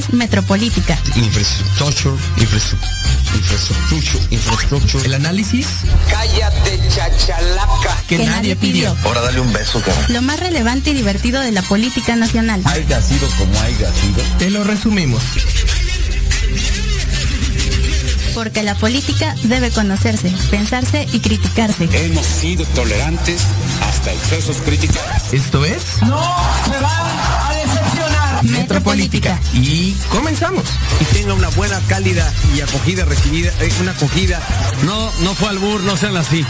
es Metropolítica. Infraestructura, infraestructura, infraestructura. El análisis. Cállate, chachalaca. Que, nadie pidió. Ahora dale un beso. Lo más relevante y divertido de la política nacional. Haya sido como haya sido. Te lo resumimos. Porque la política debe conocerse, pensarse y criticarse. Hemos sido tolerantes hasta excesos críticos. Esto es No se van a decepcionar. Metropolítica. y comenzamos. y tenga una buena, cálida y acogida recibida, eh, una acogida. No, no fue albur, no sean así.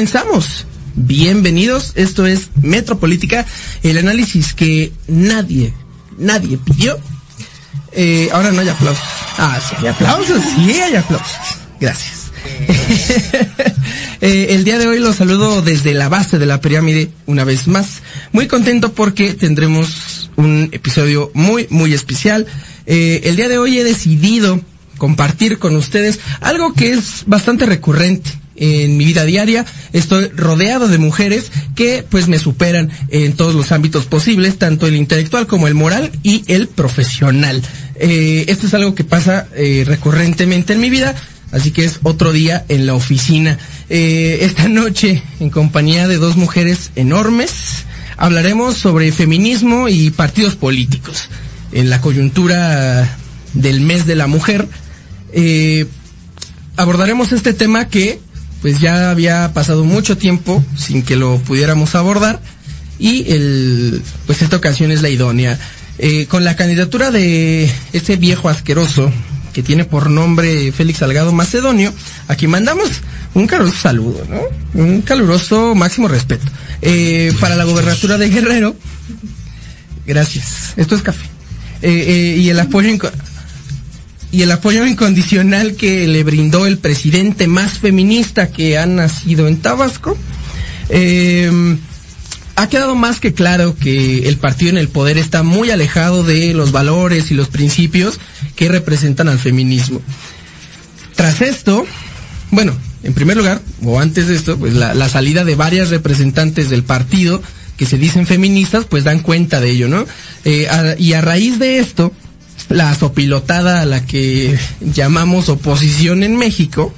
Comenzamos. Bienvenidos, esto es Metropolítica, el análisis que nadie, nadie pidió. Eh, ahora no hay aplausos. Ah, sí hay aplausos, sí hay aplausos. Gracias. Eh, el día de hoy los saludo desde la base de la pirámide una vez más. Muy contento porque tendremos un episodio muy, muy especial. Eh, el día de hoy he decidido compartir con ustedes algo que es bastante recurrente en mi vida diaria. Estoy rodeado de mujeres que pues me superan en todos los ámbitos posibles, tanto el intelectual como el moral y el profesional. Eh, esto es algo que pasa eh, recurrentemente en mi vida. Así que es otro día en la oficina. Eh, esta noche, en compañía de dos mujeres enormes, hablaremos sobre feminismo y partidos políticos. En la coyuntura del mes de la mujer, eh, abordaremos este tema que pues ya había pasado mucho tiempo sin que lo pudiéramos abordar y el pues esta ocasión es la idónea. Eh, con la candidatura de este viejo asqueroso que tiene por nombre Félix Salgado Macedonio, a quien mandamos un caluroso saludo, ¿no? Un caluroso máximo respeto. Eh, para la gobernatura de Guerrero, gracias. Esto es café. Eh, eh, y el apoyo y el apoyo incondicional que le brindó el presidente más feminista que ha nacido en Tabasco. Eh, ha quedado más que claro que el partido en el poder está muy alejado de los valores y los principios que representan al feminismo. Tras esto, bueno, en primer lugar, o antes de esto, pues la, salida de varias representantes del partido que se dicen feministas, pues dan cuenta de ello, ¿no? Eh, y a raíz de esto, la sopilotada a la que llamamos oposición en México,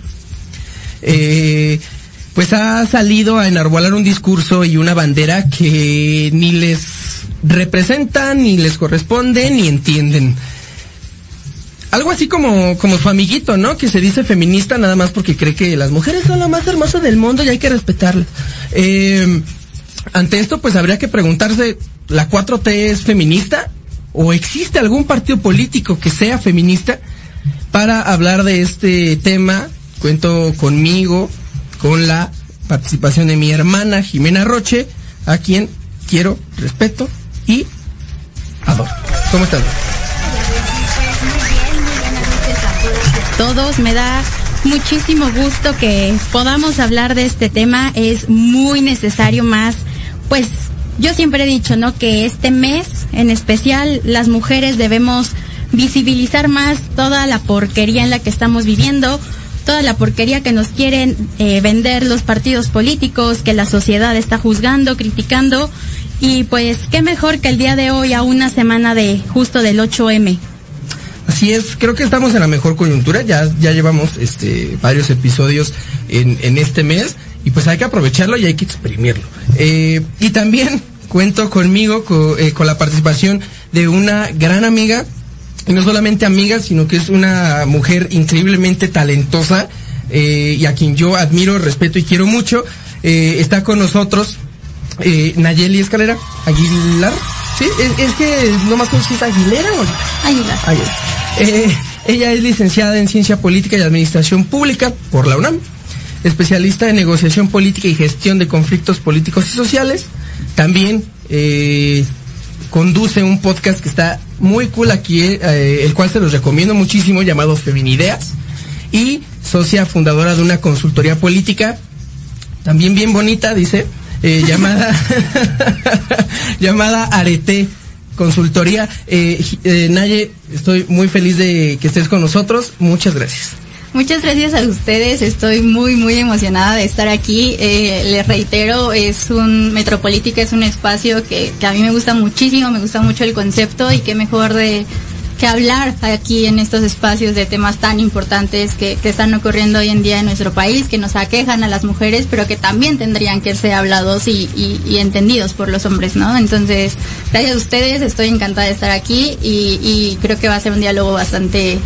eh, pues ha salido a enarbolar un discurso y una bandera que ni les representa, ni les corresponde, ni entienden. Algo así como, como su amiguito, ¿no? Que se dice feminista nada más porque cree que las mujeres son lo más hermoso del mundo y hay que respetarlas. Eh, ante esto, pues habría que preguntarse, ¿la 4T es feminista? ¿O existe algún partido político que sea feminista? Para hablar de este tema, cuento conmigo, con la participación de mi hermana Jimena Roche, a quien quiero, respeto y adoro. ¿Cómo estás? todos. Me da muchísimo gusto que podamos hablar de este tema. Es muy necesario más, pues yo siempre he dicho, ¿no? Que este mes, en especial, las mujeres debemos visibilizar más toda la porquería en la que estamos viviendo, toda la porquería que nos quieren eh, vender los partidos políticos, que la sociedad está juzgando, criticando. Y pues, qué mejor que el día de hoy, a una semana de justo del 8M. Así es, creo que estamos en la mejor coyuntura, ya, ya llevamos este varios episodios en, en este mes y pues hay que aprovecharlo y hay que exprimirlo. Eh, y también cuento conmigo co- eh, con la participación de una gran amiga, y no solamente amiga, sino que es una mujer increíblemente talentosa eh, y a quien yo admiro, respeto y quiero mucho. Eh, está con nosotros eh, Nayeli Escalera Aguilar. Sí, es, es que no me acuerdo si es Aguilera o ya. Eh, ella es licenciada en Ciencia Política y Administración Pública por la UNAM, especialista en negociación política y gestión de conflictos políticos y sociales. También eh, conduce un podcast que está muy cool aquí, eh, el cual se los recomiendo muchísimo, llamado Feminideas. Y socia fundadora de una consultoría política también bien bonita, dice, eh, llamada, llamada Arete Consultoría. Eh, eh, Naye, estoy muy feliz de que estés con nosotros. Muchas gracias. Muchas gracias a ustedes, estoy muy muy emocionada de estar aquí. Eh, les reitero, es un Metropolítica, es un espacio que, a mí me gusta muchísimo, me gusta mucho el concepto y qué mejor de que hablar aquí en estos espacios de temas tan importantes que, están ocurriendo hoy en día en nuestro país, que nos aquejan a las mujeres, pero que también tendrían que ser hablados y, entendidos por los hombres, ¿no? Entonces, gracias a ustedes, estoy encantada de estar aquí y creo que va a ser un diálogo bastante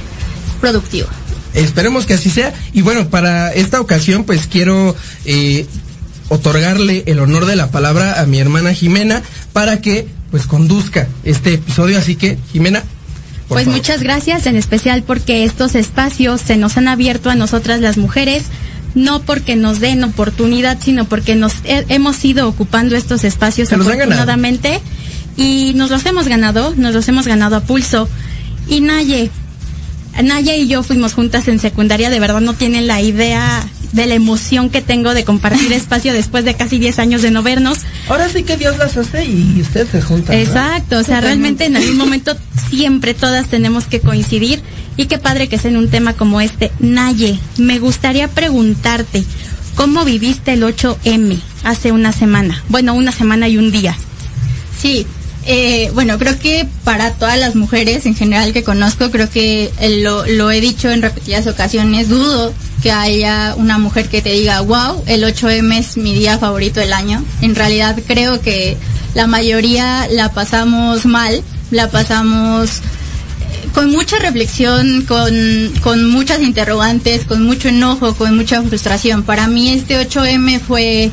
productivo. Esperemos que así sea. Y bueno, para esta ocasión, pues quiero eh, otorgarle el honor de la palabra a mi hermana Jimena para que pues conduzca este episodio. Así que, Jimena. por Pues favor. muchas gracias, en especial porque estos espacios se nos han abierto a nosotras las mujeres, no porque nos den oportunidad, sino porque nos he- hemos ido ocupando estos espacios Se afortunadamente y nos los hemos ganado, nos los hemos ganado a pulso. Y Naye, Naye y yo fuimos juntas en secundaria, de verdad no tienen la idea de la emoción que tengo de compartir espacio después de casi 10 años de no vernos. Ahora sí que Dios las hace y ustedes se juntan. ¿verdad? Exacto, o sea, realmente en algún momento siempre todas tenemos que coincidir y qué padre que sea en un tema como este. Naye, me gustaría preguntarte, ¿cómo viviste el 8M hace una semana? Bueno, una semana y un día. Sí, eh, bueno, creo que para todas las mujeres en general que conozco, creo que eh, lo, he dicho en repetidas ocasiones, dudo que haya una mujer que te diga, wow, el 8M es mi día favorito del año. En realidad creo que la mayoría la pasamos mal, la pasamos eh, con mucha reflexión, con, con muchas interrogantes, con mucho enojo, con mucha frustración. Para mí este 8M fue,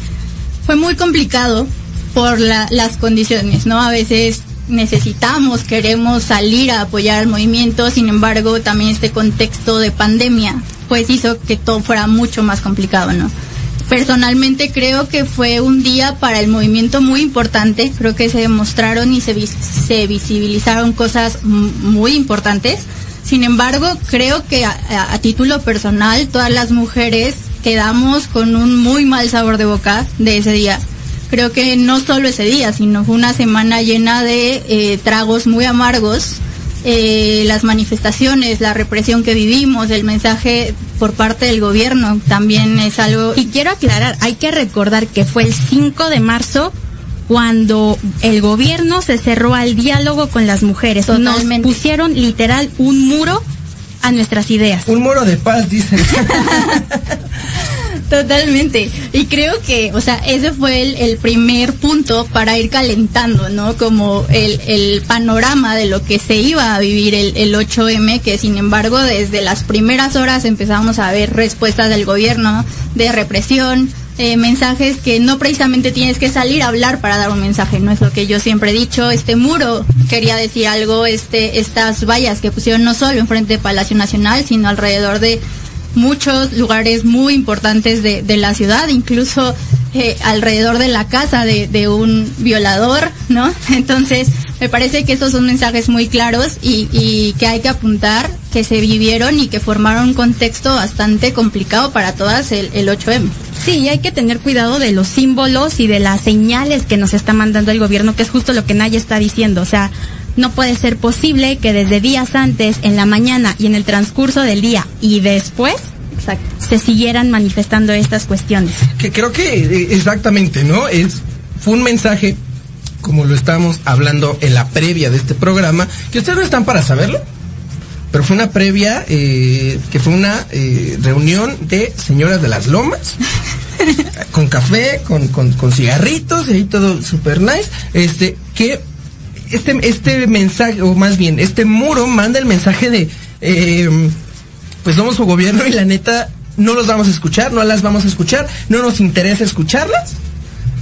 fue muy complicado por la- las condiciones, ¿no? A veces necesitamos, queremos salir a apoyar al movimiento, sin embargo, también este contexto de pandemia, pues hizo que todo fuera mucho más complicado, ¿no? Personalmente creo que fue un día para el movimiento muy importante, creo que se demostraron y se, vis- se visibilizaron cosas muy importantes. Sin embargo, creo que a- a título personal, todas las mujeres quedamos con un muy mal sabor de boca de ese día. Creo que no solo ese día, sino fue una semana llena de eh, tragos muy amargos, eh, las manifestaciones, la represión que vivimos, el mensaje por parte del gobierno también es algo... Y quiero aclarar, hay que recordar que fue el 5 de marzo cuando el gobierno se cerró al diálogo con las mujeres. Totalmente. Nos pusieron literal un muro a nuestras ideas. Un muro de paz, dicen. Totalmente. Y creo que, o sea, ese fue el, el primer punto para ir calentando, ¿no? Como el, el panorama de lo que se iba a vivir el, el 8M, que sin embargo desde las primeras horas empezamos a ver respuestas del gobierno de represión, eh, mensajes que no precisamente tienes que salir a hablar para dar un mensaje, no es lo que yo siempre he dicho, este muro quería decir algo, este, estas vallas que pusieron no solo enfrente de Palacio Nacional, sino alrededor de muchos lugares muy importantes de, de la ciudad, incluso eh, alrededor de la casa de, de un violador, ¿no? Entonces, me parece que esos son mensajes muy claros y, y que hay que apuntar, que se vivieron y que formaron un contexto bastante complicado para todas el, el 8M. Sí, y hay que tener cuidado de los símbolos y de las señales que nos está mandando el gobierno, que es justo lo que Naya está diciendo. O sea, no puede ser posible que desde días antes, en la mañana y en el transcurso del día y después, se siguieran manifestando estas cuestiones. que creo que eh, exactamente, ¿no? Es fue un mensaje como lo estábamos hablando en la previa de este programa, que ustedes no están para saberlo, pero fue una previa eh, que fue una eh, reunión de señoras de las lomas con café, con, con, con cigarritos y ahí todo super nice, este que este este mensaje o más bien este muro manda el mensaje de eh, pues somos su gobierno y la neta no los vamos a escuchar, no las vamos a escuchar, no nos interesa escucharlas.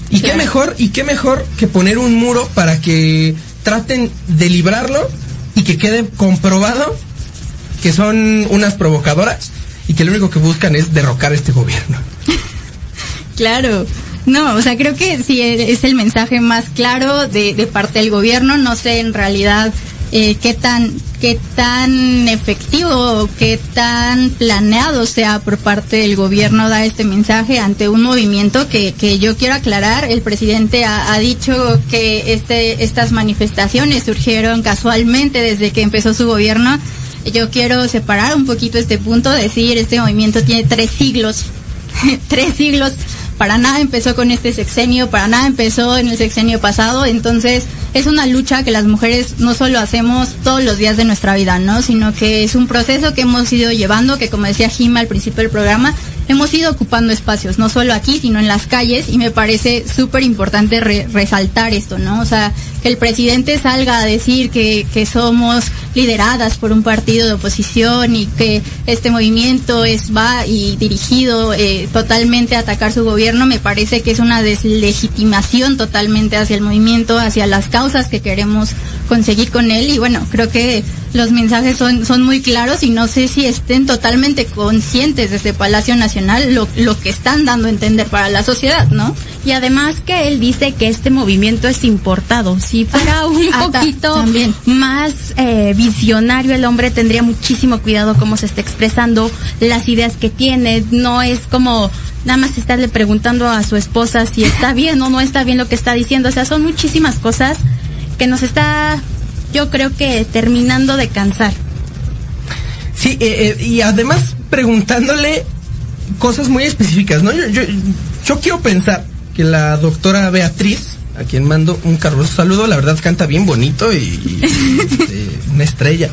Y qué mejor, y qué mejor que poner un muro para que traten de librarlo y que quede comprobado que son unas provocadoras y que lo único que buscan es derrocar este gobierno. Claro. No, o sea, creo que sí es el mensaje más claro de, de parte del gobierno. No sé en realidad eh, qué tan qué tan efectivo, qué tan planeado sea por parte del gobierno dar este mensaje ante un movimiento que, que yo quiero aclarar. El presidente ha, ha dicho que este, estas manifestaciones surgieron casualmente desde que empezó su gobierno. Yo quiero separar un poquito este punto, decir, este movimiento tiene tres siglos, tres siglos para nada empezó con este sexenio, para nada empezó en el sexenio pasado, entonces es una lucha que las mujeres no solo hacemos todos los días de nuestra vida, ¿no? Sino que es un proceso que hemos ido llevando, que como decía Jima al principio del programa, hemos ido ocupando espacios, no solo aquí, sino en las calles, y me parece súper importante re resaltar esto, ¿no? O sea, que el presidente salga a decir que, que somos lideradas por un partido de oposición y que este movimiento es va y dirigido eh, totalmente a atacar su gobierno, me parece que es una deslegitimación totalmente hacia el movimiento, hacia las causas que queremos conseguir con él y bueno, creo que los mensajes son, son muy claros y no sé si estén totalmente conscientes desde Palacio Nacional lo, lo que están dando a entender para la sociedad, ¿no? Y además que él dice que este movimiento es importado. Si fuera un Ah, poquito también. más eh, visionario, el hombre tendría muchísimo cuidado cómo se está expresando, las ideas que tiene. No es como nada más estarle preguntando a su esposa si está bien o no está bien lo que está diciendo. O sea, son muchísimas cosas que nos está, yo creo que terminando de cansar. Sí, eh, eh, y además preguntándole cosas muy específicas, ¿no? Yo, yo, yo quiero pensar que la doctora Beatriz, a quien mando un caluroso saludo, la verdad canta bien bonito y, y, este, una estrella.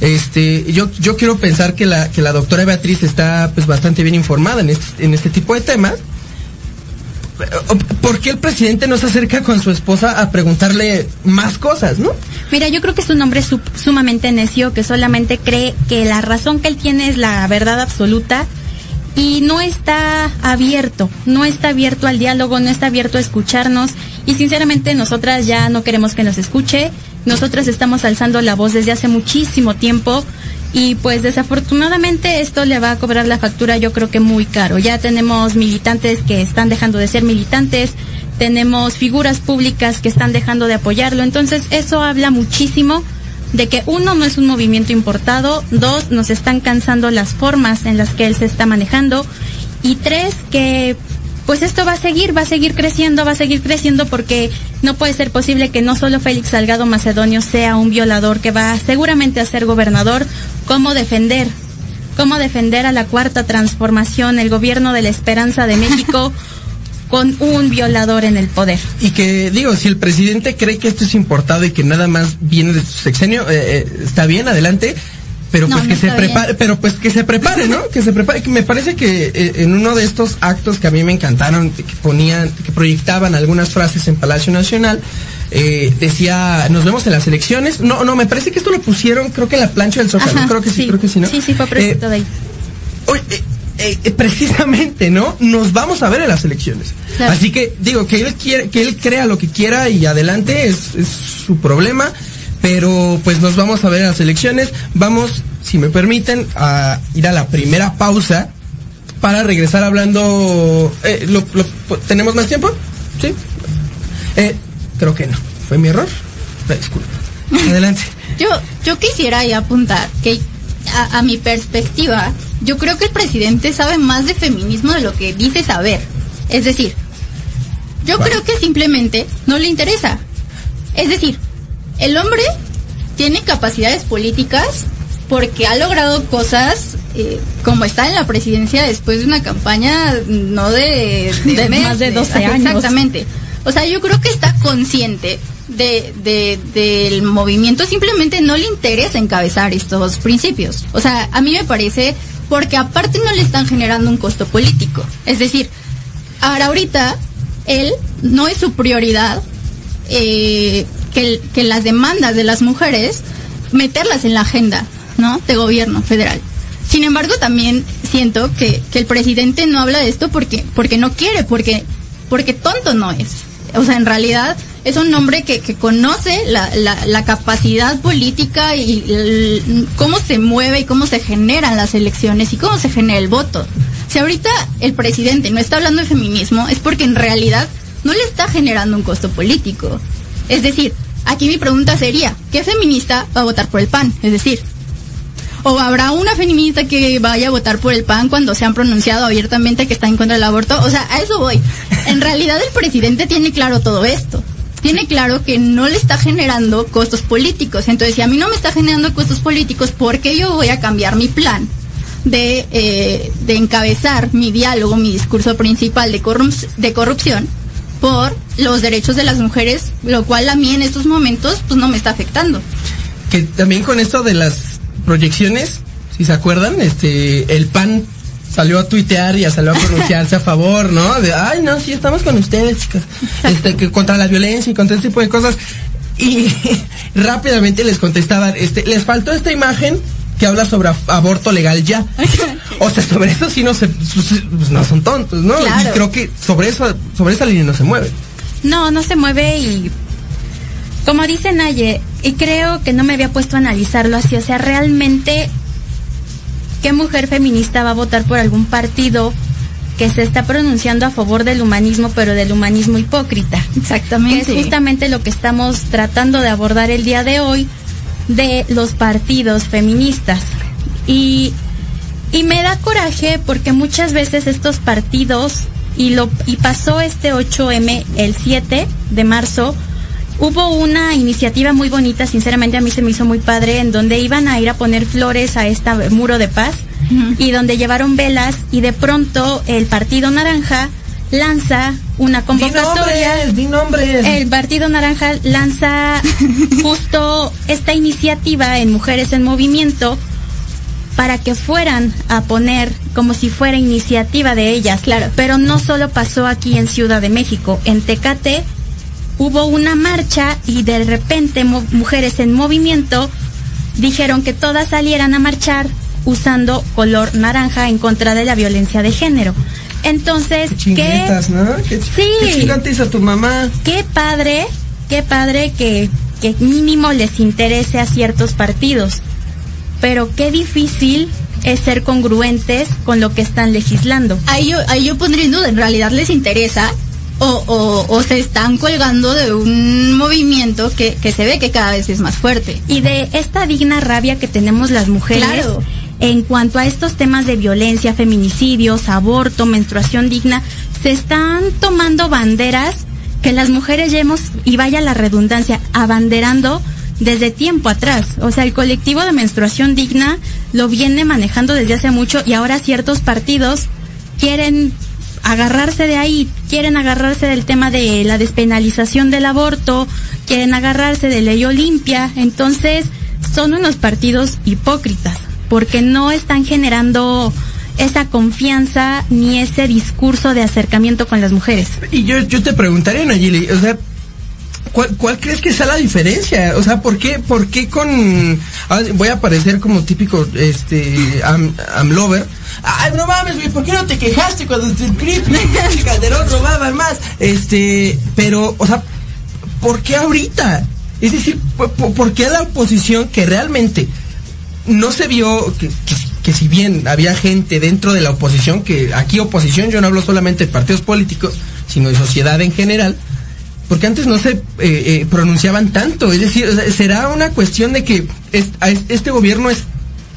Este, yo, yo quiero pensar que la, que la doctora Beatriz está pues bastante bien informada en este, en este tipo de temas. ¿Por qué el presidente no se acerca con su esposa a preguntarle más cosas, no? Mira, yo creo que es un hombre su- sumamente necio que solamente cree que la razón que él tiene es la verdad absoluta y no está abierto, no está abierto al diálogo, no está abierto a escucharnos y sinceramente nosotras ya no queremos que nos escuche, nosotras estamos alzando la voz desde hace muchísimo tiempo y pues desafortunadamente esto le va a cobrar la factura yo creo que muy caro. Ya tenemos militantes que están dejando de ser militantes, tenemos figuras públicas que están dejando de apoyarlo, entonces eso habla muchísimo de que uno no es un movimiento importado, dos nos están cansando las formas en las que él se está manejando y tres que pues esto va a seguir, va a seguir creciendo, va a seguir creciendo porque no puede ser posible que no solo Félix Salgado Macedonio sea un violador que va seguramente a ser gobernador, cómo defender, cómo defender a la cuarta transformación, el gobierno de la esperanza de México con un violador en el poder. Y que, digo, si el presidente cree que esto es importado y que nada más viene de su sexenio, eh, eh, está bien, adelante. Pero No, pues que se prepare, pero pues que se prepare, ¿no? Que se prepare. Me parece que eh, en uno de estos actos que a mí me encantaron, que ponían, que proyectaban algunas frases en Palacio Nacional, eh, decía, nos vemos en las elecciones. No, no, me parece que esto lo pusieron, creo que en la plancha del Zócalo. Ajá, creo que sí, sí. creo que sí, ¿no? Sí, sí, fue proyecto Eh, de ahí. Oye, eh, precisamente, ¿no? Nos vamos a ver en las elecciones. Claro. Así que digo que él quiere, que él crea lo que quiera y adelante es, es su problema. Pero pues nos vamos a ver en las elecciones. Vamos, si me permiten, a ir a la primera pausa para regresar hablando. Eh, lo- lo- ¿Tenemos más tiempo? Sí. Eh, creo que no. Fue mi error. Disculpa. Adelante. Yo, yo quisiera ahí apuntar que a, a mi perspectiva, yo creo que el presidente sabe más de feminismo de lo que dice saber. Es decir, yo creo que simplemente no le interesa. Es decir, el hombre tiene capacidades políticas porque ha logrado cosas eh, como está en la presidencia después de una campaña no de, De más de 12 Ajá, años. Exactamente. O sea, yo creo que está consciente de, de- del movimiento, simplemente no le interesa encabezar estos principios. O sea, a mí me parece porque aparte no le están generando un costo político. Es decir, ahora ahorita él no es su prioridad eh, que, que las demandas de las mujeres meterlas en la agenda, ¿no? De gobierno federal. Sin embargo, también siento que, que el presidente no habla de esto porque, porque no quiere, porque, porque tonto no es. O sea, en realidad es un hombre que, que conoce la, la, capacidad política y cómo se mueve y cómo se generan las elecciones y cómo se genera el voto. Si ahorita el presidente no está hablando de feminismo es porque en realidad no le está generando un costo político. Es decir, aquí mi pregunta sería, ¿qué feminista va a votar por el PAN? Es decir, ¿o habrá una feminista que vaya a votar por el PAN cuando se han pronunciado abiertamente que está en contra del aborto? O sea, a eso voy. En realidad el presidente tiene claro todo esto. Tiene claro que no le está generando costos políticos. Entonces, si a mí no me está generando costos políticos, ¿por qué yo voy a cambiar mi plan? De, eh, de encabezar mi diálogo, mi discurso principal de, corrup- de corrupción por los derechos de las mujeres, lo cual a mí en estos momentos pues no me está afectando. que también con esto de las proyecciones, si se acuerdan, este, el PAN salió a tuitear y a salió a pronunciarse a favor, ¿no? De, ay, no, sí, estamos con ustedes, chicas. Este, que contra la violencia y contra este tipo de cosas. Y rápidamente les contestaban, este, les faltó esta imagen que habla sobre aborto legal ya. O sea, sobre eso sí no se, pues no son tontos, ¿no? Claro. Y creo que sobre eso, sobre esa línea no se mueve. No, no se mueve y como dice Naye, y creo que no me había puesto a analizarlo así, o sea, realmente, ¿qué mujer feminista va a votar por algún partido que se está pronunciando a favor del humanismo, pero del humanismo hipócrita? Que Exactamente. es justamente lo que estamos tratando de abordar el día de hoy de los partidos feministas. Y, y me da coraje porque muchas veces estos partidos, y, lo, y pasó este 8M el 7 de marzo, hubo una iniciativa muy bonita, sinceramente a mí se me hizo muy padre, en donde iban a ir a poner flores a este muro de paz y donde llevaron velas y de pronto el Partido Naranja lanza una convocatoria. di nombres. El Partido Naranja lanza justo esta iniciativa en Mujeres en Movimiento para que fueran a poner como si fuera iniciativa de ellas. Claro. Pero no solo pasó aquí en Ciudad de México, en Tecate hubo una marcha y de repente Mujeres en Movimiento dijeron que todas salieran a marchar usando color naranja en contra de la violencia de género. Entonces, Qué ¿qué? chinguetas, ¿no? ¿Qué, Sí. qué hizo tu mamá? qué padre, qué padre que, que mínimo les interese a ciertos partidos. Pero qué difícil es ser congruentes con lo que están legislando. Ahí yo, ahí yo pondría en duda, ¿en realidad les interesa? O, o, o se están colgando de un movimiento que, que se ve que cada vez es más fuerte. Y de esta digna rabia que tenemos las mujeres Claro. en cuanto a estos temas de violencia, feminicidios, aborto, menstruación digna, se están tomando banderas que las mujeres ya hemos, y vaya la redundancia, abanderando desde tiempo atrás. O sea, el colectivo de menstruación digna lo viene manejando desde hace mucho y ahora ciertos partidos quieren agarrarse de ahí, quieren agarrarse del tema de la despenalización del aborto, quieren agarrarse de ley Olimpia, entonces son unos partidos hipócritas, porque no están generando esa confianza ni ese discurso de acercamiento con las mujeres. Y yo, yo te preguntaría, Nayeli, o sea, ¿cuál, ¿cuál crees que sea la diferencia? O sea, ¿por qué, por qué con... ah, voy a parecer como típico, este, am, amlover. Ay, no mames, güey, ¿por qué no te quejaste cuando PRI y Calderón robaban más? Este, pero, o sea, ¿por qué ahorita? Es decir, ¿por, por- por qué la oposición que realmente no se vio que, que- que si bien había gente dentro de la oposición, que aquí oposición yo no hablo solamente de partidos políticos, sino de sociedad en general, porque antes no se eh, eh, pronunciaban tanto, es decir, o sea, será una cuestión de que este gobierno es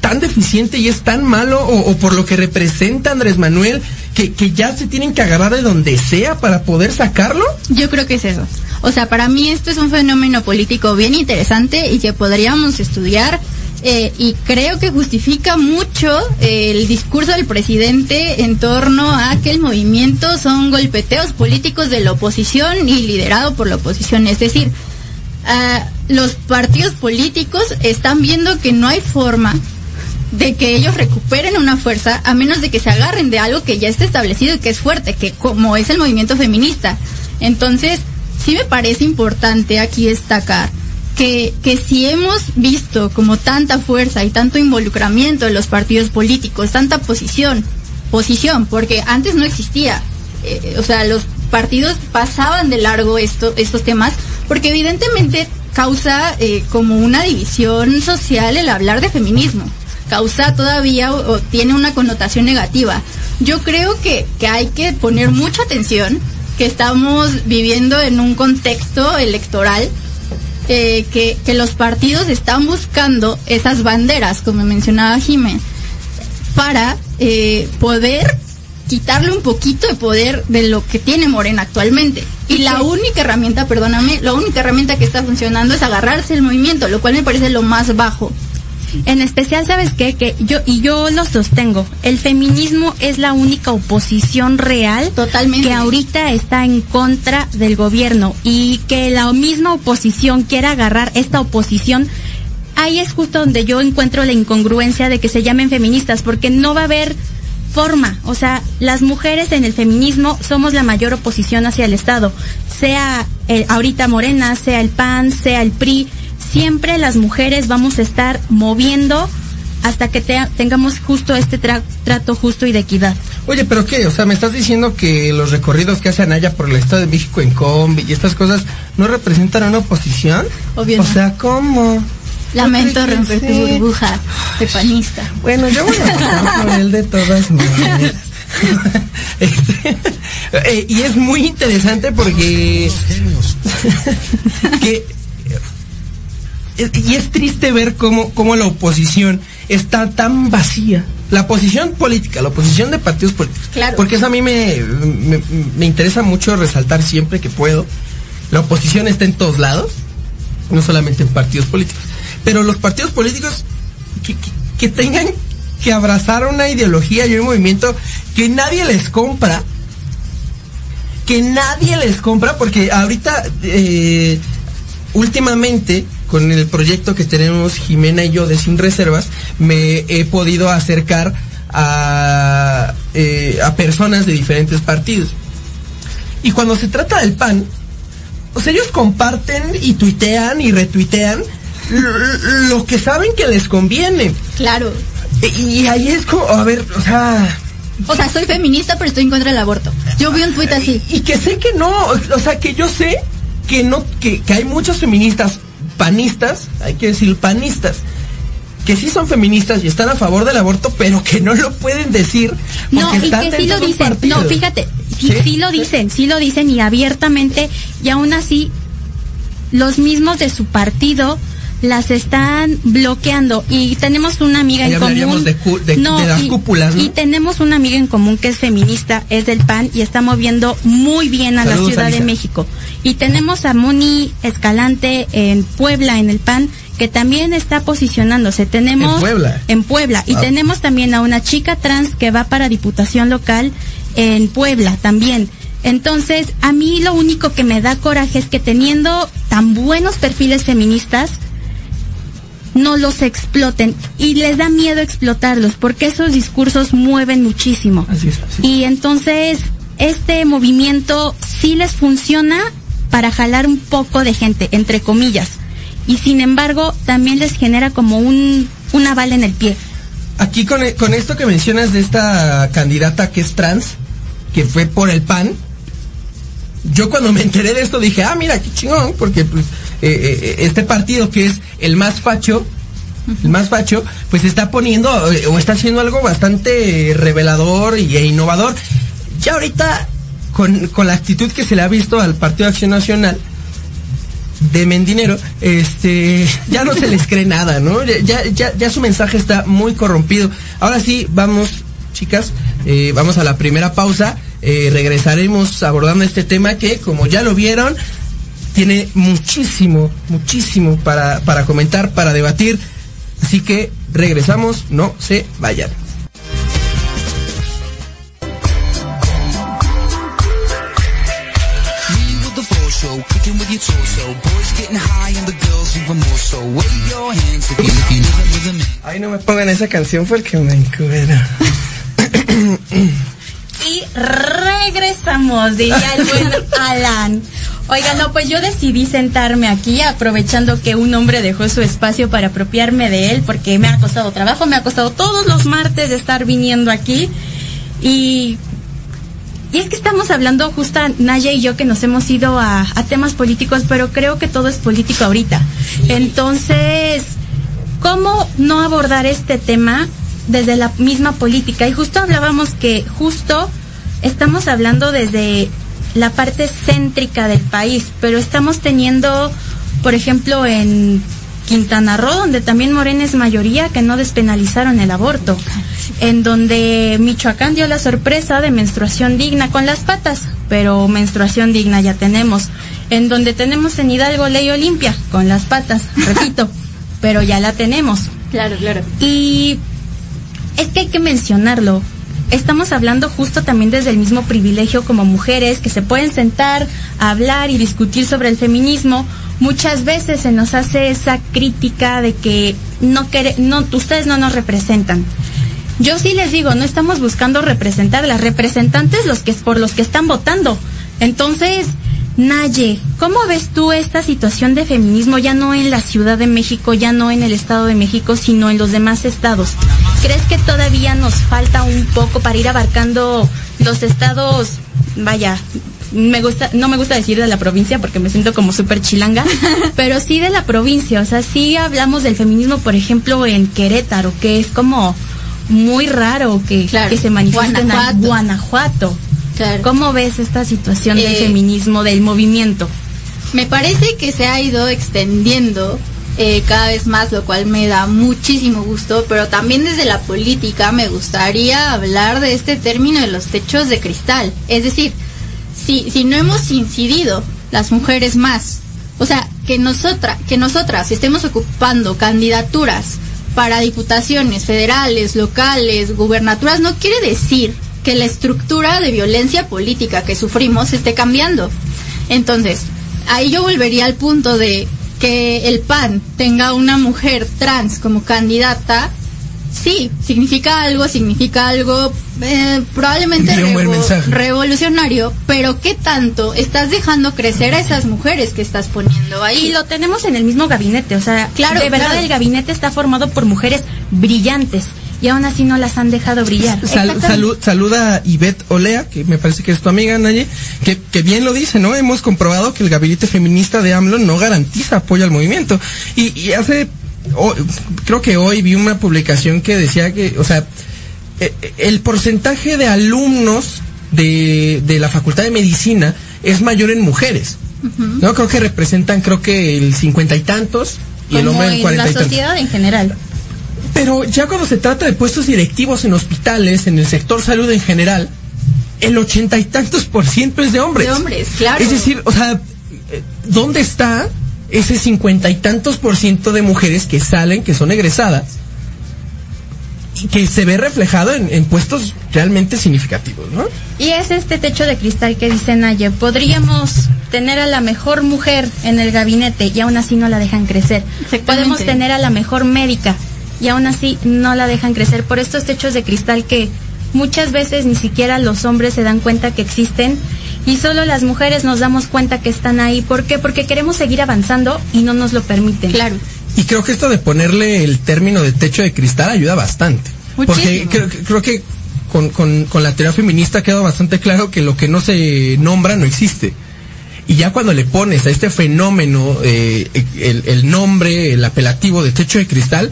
tan deficiente y es tan malo o, o por lo que representa Andrés Manuel que, que ya se tienen que agarrar de donde sea para poder sacarlo. Yo creo que es eso. O sea, para mí esto es un fenómeno político bien interesante y que podríamos estudiar eh, y creo que justifica mucho eh, el discurso del presidente en torno a que el movimiento son golpeteos políticos de la oposición y liderado por la oposición. Es decir, ah, los partidos políticos están viendo que no hay forma de que ellos recuperen una fuerza a menos de que se agarren de algo que ya está establecido y que es fuerte, que como es el movimiento feminista. Entonces, sí me parece importante aquí destacar que, que si hemos visto como tanta fuerza y tanto involucramiento de los partidos políticos, tanta posición, posición, porque antes no existía, eh, o sea, los partidos pasaban de largo esto, estos temas, porque evidentemente causa eh, como una división social el hablar de feminismo causa todavía o, o tiene una connotación negativa. Yo creo que, que hay que poner mucha atención, que estamos viviendo en un contexto electoral eh, que, que los partidos están buscando esas banderas, como mencionaba Jiménez, para eh, poder quitarle un poquito de poder de lo que tiene Morena actualmente. Y la única herramienta, perdóname, la única herramienta que está funcionando es agarrarse el movimiento, lo cual me parece lo más bajo. En especial, ¿sabes qué? Que yo, y yo lo sostengo, el feminismo es la única oposición real Totalmente. que ahorita está en contra del gobierno y que la misma oposición quiera agarrar esta oposición. Ahí es justo donde yo encuentro la incongruencia de que se llamen feministas, porque no va a haber forma. O sea, las mujeres en el feminismo somos la mayor oposición hacia el Estado. Sea el, ahorita Morena, sea el PAN, sea el PRI. Siempre las mujeres vamos a estar moviendo hasta que te- tengamos justo este tra- trato justo y de equidad. Oye, pero qué, o sea, me estás diciendo que los recorridos que hacen allá por el Estado de México en combi y estas cosas no representan una oposición? Obvio O sea, ¿cómo? Lamento romper tu burbuja de panista. Bueno, yo voy a por él de todas maneras. Este, eh, y es muy interesante porque que y es triste ver cómo, cómo la oposición está tan vacía. La oposición política, la oposición de partidos políticos. Claro. Porque eso a mí me, me, me interesa mucho resaltar siempre que puedo. La oposición está en todos lados, no solamente en partidos políticos. Pero los partidos políticos que, que- que tengan que abrazar una ideología y un movimiento que nadie les compra, que nadie les compra, porque ahorita, eh, últimamente, con el proyecto que tenemos Jimena y yo de Sin Reservas, me he podido acercar a, eh, a personas de diferentes partidos. Y cuando se trata del PAN, o sea, ellos comparten y tuitean y retuitean lo, lo que saben que les conviene. Claro. Y, y ahí es como, a ver, o sea, O sea, soy feminista, pero estoy en contra del aborto. Yo vi un tuit así. y que sé que no, o sea, que yo sé que no, que, que hay muchas feministas panistas, hay que decir panistas, que sí son feministas y están a favor del aborto, pero que no lo pueden decir. No, porque y están que sí lo dicen. No, fíjate, sí, ¿Sí? sí lo dicen, sí lo dicen y abiertamente, y aún así, los mismos de su partido las están bloqueando. Y tenemos una amiga Ahí en común. de de- de las y, cúpulas, ¿no? y tenemos una amiga en común que es feminista, es del PAN y está moviendo muy bien a Saludos, la Ciudad Alicia. de México. Y tenemos a Moni Escalante en Puebla, en el PAN, que también está posicionándose. Tenemos En Puebla. en Puebla. Y tenemos también a una chica trans que va para diputación local en Puebla también. Entonces, a mí lo único que me da coraje es que teniendo tan buenos perfiles feministas, no los exploten y les da miedo explotarlos porque esos discursos mueven muchísimo. Así es, así es. Y entonces, este movimiento sí les funciona para jalar un poco de gente, entre comillas. Y sin embargo, también les genera como un, una bala en el pie. Aquí con, con esto que mencionas de esta candidata que es trans, que fue por el PAN, yo cuando me enteré de esto dije, ah, mira, qué chingón, porque pues, eh, eh, este partido que es el más facho, el más facho, pues está poniendo eh, o está haciendo algo bastante revelador e innovador. Ya ahorita, con, con la actitud que se le ha visto al Partido de Acción Nacional, de Mendinero, este, ya no se les cree nada, ¿no? Ya, ya, ya su mensaje está muy corrompido. Ahora sí, vamos, chicas, vamos a la primera pausa. Eh, regresaremos abordando este tema que, como ya lo vieron, tiene muchísimo, muchísimo para, para comentar, para debatir. Así que regresamos, no se vayan. Ay, no me pongan esa canción porque me encuera. Y regresamos, diría el buen Alan. Oigan, no, pues yo decidí sentarme aquí aprovechando que un hombre dejó su espacio para apropiarme de él porque me ha costado trabajo, me ha costado todos los martes de estar viniendo aquí y y es que estamos hablando justo Naya y yo que nos hemos ido a, a temas políticos, pero creo que todo es político ahorita. Entonces, ¿cómo no abordar este tema desde la misma política? Y justo hablábamos que justo estamos hablando desde la parte céntrica del país, pero estamos teniendo por ejemplo, en Quintana Roo, donde también Morena es mayoría, que no despenalizaron el aborto. En donde Michoacán dio la sorpresa de menstruación digna con las patas, pero menstruación digna ya tenemos. En donde tenemos en Hidalgo ley Olimpia con las patas, repito, pero ya la tenemos. Claro, claro. Y es que hay que mencionarlo. Estamos hablando justo también desde el mismo privilegio como mujeres que se pueden sentar a hablar y discutir sobre el feminismo. Muchas veces se nos hace esa crítica de que no no ustedes no nos representan. Yo sí les digo, no estamos buscando representar las representantes los que por los que están votando. Entonces, Naye, ¿cómo ves tú esta situación de feminismo ya no en la Ciudad de México, ya no en el Estado de México, sino en los demás estados? ¿Crees que todavía nos falta un poco para ir abarcando los estados, vaya, me gusta, no me gusta decir de la provincia porque me siento como súper chilanga, pero sí de la provincia, o sea, sí hablamos del feminismo, por ejemplo, en Querétaro, que es como muy raro que, Claro. que se manifieste en Guanajuato. Guanajuato. Claro. ¿Cómo ves esta situación del Eh, feminismo, del movimiento? Me parece que se ha ido extendiendo eh, cada vez más, lo cual me da muchísimo gusto, pero también desde la política me gustaría hablar de este término de los techos de cristal. Es decir, si, si no hemos incidido las mujeres más, o sea, que, nosotras que nosotras estemos ocupando candidaturas para diputaciones federales, locales, gubernaturas, no quiere decir que la estructura de violencia política que sufrimos esté cambiando. Entonces, ahí yo volvería al punto de que el PAN tenga una mujer trans como candidata. Sí, significa algo, significa algo eh, probablemente revolucionario, pero ¿qué tanto estás dejando crecer a esas mujeres que estás poniendo ahí? Y lo tenemos en el mismo gabinete, o sea, Claro, de verdad claro. el gabinete está formado por mujeres brillantes y aún así no las han dejado brillar. Sal- Exactamente. salud, saluda a Ivette Olea, que me parece que es tu amiga, Naye, que, que bien lo dice, ¿no? Hemos comprobado que el gabinete feminista de AMLO no garantiza apoyo al movimiento. Y, y hace, creo que hoy vi una publicación que decía que, o sea, eh, eh, el porcentaje de alumnos de, de la Facultad de Medicina es mayor en mujeres. ¿No? Creo que representan, creo que el cincuenta y tantos y el hombre el en cuarenta la y tantos. sociedad en general. Pero ya cuando se trata de puestos directivos en hospitales, en el sector salud en general, el ochenta y tantos por ciento es de hombres. De hombres, claro. Es decir, o sea, eh, ¿dónde está ese cincuenta y tantos por ciento de mujeres que salen, que son egresadas, y que se ve reflejado en, en puestos realmente significativos, ¿no? Y es este techo de cristal que dice Naye, podríamos tener a la mejor mujer en el gabinete y aún así no la dejan crecer. Podemos tener a la mejor médica y aún así no la dejan crecer por estos techos de cristal que muchas veces ni siquiera los hombres se dan cuenta que existen y solo las mujeres nos damos cuenta que están ahí. ¿Por qué? Porque queremos seguir avanzando y no nos lo permiten. Claro. Y creo que esto de ponerle el término de techo de cristal ayuda bastante. Porque Muchísimo. creo, que- creo que con, con, con la teoría feminista queda bastante claro que lo que no se nombra no existe. Y ya cuando le pones a este fenómeno eh, el, el nombre, el apelativo de techo de cristal,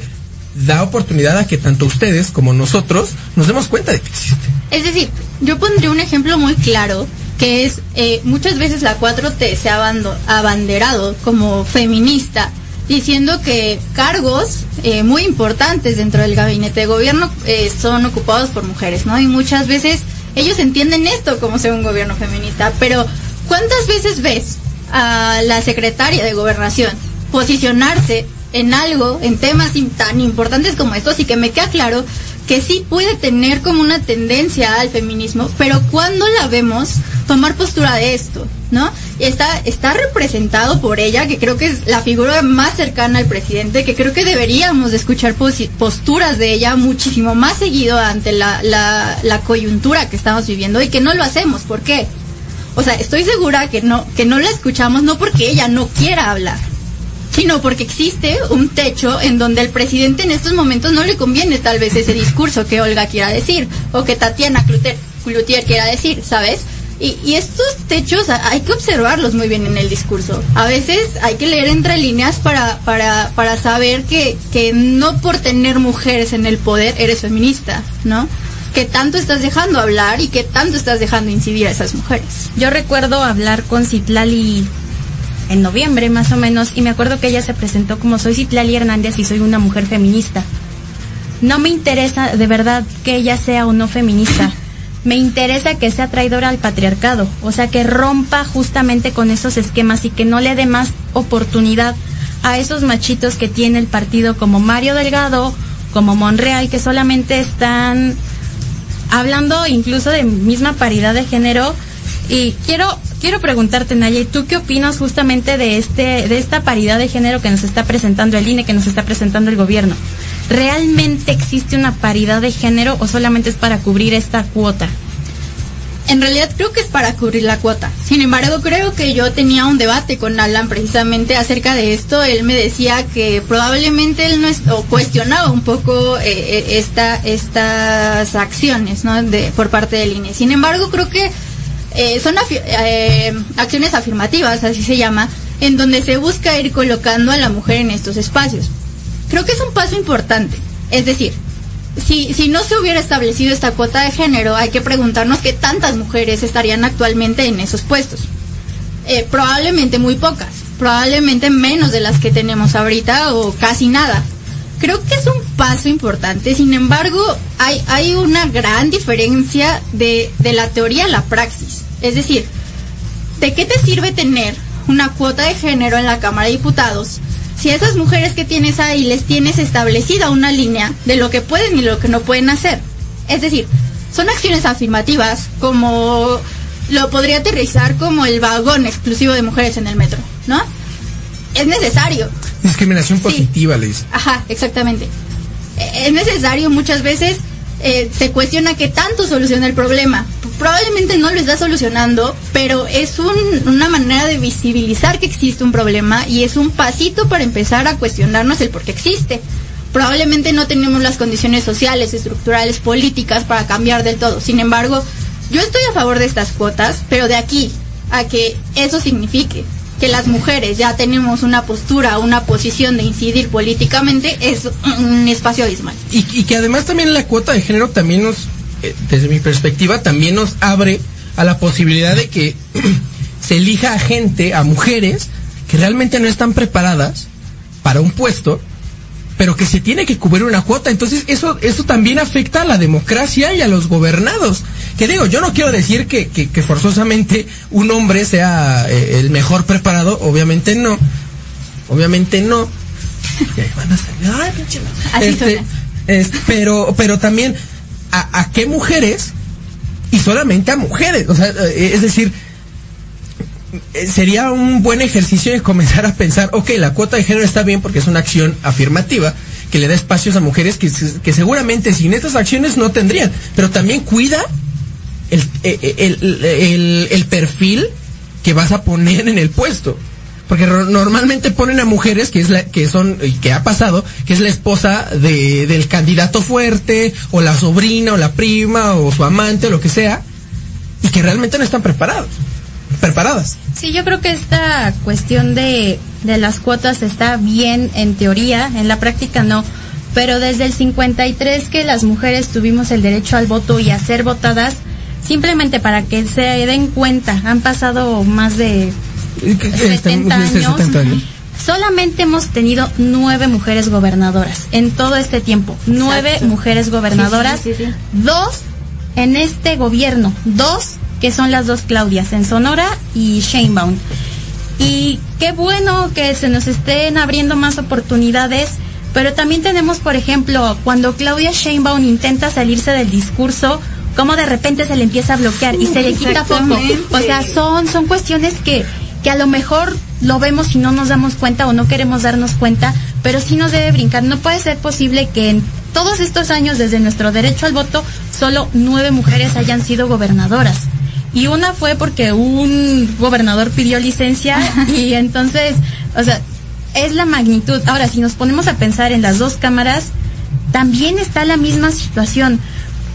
da oportunidad a que tanto ustedes como nosotros nos demos cuenta de que existe. Es decir, yo pondría un ejemplo muy claro que es eh, muchas veces la 4T se ha abanderado como feminista diciendo que cargos eh, muy importantes dentro del gabinete de gobierno eh, son ocupados por mujeres, ¿no? Y muchas veces ellos entienden esto como ser un gobierno feminista, pero ¿cuántas veces ves a la secretaria de gobernación posicionarse en algo, en temas tan importantes como estos y que me queda claro que sí puede tener como una tendencia al feminismo, pero cuando la vemos tomar postura de esto, ¿no? Está, está representado por ella, que creo que es la figura más cercana al presidente, que creo que deberíamos de escuchar posturas de ella muchísimo más seguido ante la, la, la coyuntura que estamos viviendo y que no lo hacemos. ¿Por qué? O sea, estoy segura que no, que no la escuchamos no porque ella no quiera hablar, sino porque existe un techo en donde el presidente en estos momentos no le conviene tal vez ese discurso que Olga quiera decir o que Tatiana Cloutier, Cloutier quiera decir, ¿sabes? Y, estos techos hay que observarlos muy bien en el discurso. A veces hay que leer entre líneas para, para, para saber que, que no por tener mujeres en el poder eres feminista, ¿no? Que tanto estás dejando hablar y que tanto estás dejando incidir a esas mujeres. Yo recuerdo hablar con Citlali en noviembre más o menos y me acuerdo que ella se presentó como soy Citlali Hernández y soy una mujer feminista. No me interesa de verdad que ella sea o no feminista. Me interesa que sea traidora al patriarcado, o sea, que rompa justamente con esos esquemas y que no le dé más oportunidad a esos machitos que tiene el partido como Mario Delgado, como Monreal, que solamente están hablando incluso de misma paridad de género. Y quiero quiero preguntarte, Naya, ¿tú qué opinas justamente de este de esta paridad de género que nos está presentando el INE, que nos está presentando el gobierno? ¿Realmente existe una paridad de género o solamente es para cubrir esta cuota? En realidad creo que es para cubrir la cuota. Sin embargo, creo que yo tenía un debate con Alan precisamente acerca de esto. Él me decía que probablemente él no es, o cuestionaba un poco eh, eh, esta, estas acciones ¿no? de, por parte del INE. Sin embargo, creo que eh, son eh, acciones afirmativas, así se llama, en donde se busca ir colocando a la mujer en estos espacios. Creo que es un paso importante. Es decir, si, si no se hubiera establecido esta cuota de género, hay que preguntarnos qué tantas mujeres estarían actualmente en esos puestos. Eh, probablemente muy pocas, probablemente menos de las que tenemos ahorita o casi nada. Creo que es un paso importante, sin embargo, hay, hay una gran diferencia de, de la teoría a la praxis. Es decir, ¿de qué te sirve tener una cuota de género en la Cámara de Diputados si esas mujeres que tienes ahí les tienes establecida una línea de lo que pueden y lo que no pueden hacer? Es decir, son acciones afirmativas como lo podría aterrizar como el vagón exclusivo de mujeres en el metro, ¿no? Es necesario, Discriminación positiva, le dice. Ajá, exactamente. Eh, Es necesario muchas veces, eh, se cuestiona qué tanto soluciona el problema. Probablemente no lo está solucionando, pero es un- una manera de visibilizar que existe un problema y es un pasito para empezar a cuestionarnos el por qué existe. Probablemente no tenemos las condiciones sociales, estructurales, políticas para cambiar del todo. Sin embargo, yo estoy a favor de estas cuotas, pero de aquí a que eso signifique que las mujeres ya tenemos una postura, una posición de incidir políticamente, es un espacio abismal. Y, y que además también la cuota de género también nos, eh, desde mi perspectiva, también nos abre a la posibilidad de que se elija a gente, a mujeres, que realmente no están preparadas para un puesto, pero que se tiene que cubrir una cuota. Entonces eso, eso también afecta a la democracia y a los gobernados. Que digo, yo no quiero decir que, que, que forzosamente un hombre sea eh, el mejor preparado, obviamente no. Obviamente no. Y ahí van a salir, "Ay, pinche madre". Así Este, pero, pero también, ¿a, a qué mujeres? Y solamente a mujeres. O sea, eh, es decir, eh, sería un buen ejercicio de comenzar a pensar, ok, la cuota de género está bien porque es una acción afirmativa que le da espacios a mujeres que, que seguramente sin estas acciones no tendrían, pero también cuida el, eh, el, el- el- el perfil que vas a poner en el puesto. Porque normalmente ponen a mujeres que es la, que son, y que ha pasado, que es la esposa de, del candidato fuerte, o la sobrina, o la prima, o su amante, o lo que sea, y que realmente no están preparados, preparadas. Sí, yo creo que esta cuestión de, de las cuotas está bien en teoría, en la práctica no. Pero desde el 53 que las mujeres tuvimos el derecho al voto y a ser votadas, simplemente para que se den cuenta, han pasado más de Este, 70 este, años. 70 años. Solamente hemos tenido nueve mujeres gobernadoras en todo este tiempo. Nueve Exacto. mujeres gobernadoras. Sí, sí, sí, sí. Dos en este gobierno. Dos que son las dos Claudias, en Sonora y Sheinbaum. Y qué bueno que se nos estén abriendo más oportunidades, pero también tenemos, por ejemplo, cuando Claudia Sheinbaum intenta salirse del discurso, cómo de repente se le empieza a bloquear y se le quita foco. O sea, son, son cuestiones que, que a lo mejor lo vemos y no nos damos cuenta o no queremos darnos cuenta, pero sí nos debe brincar. No puede ser posible que en todos estos años desde nuestro derecho al voto solo nueve mujeres hayan sido gobernadoras. Y una fue porque un gobernador pidió licencia y entonces, o sea, es la magnitud. Ahora, si nos ponemos a pensar en las dos cámaras, también está la misma situación.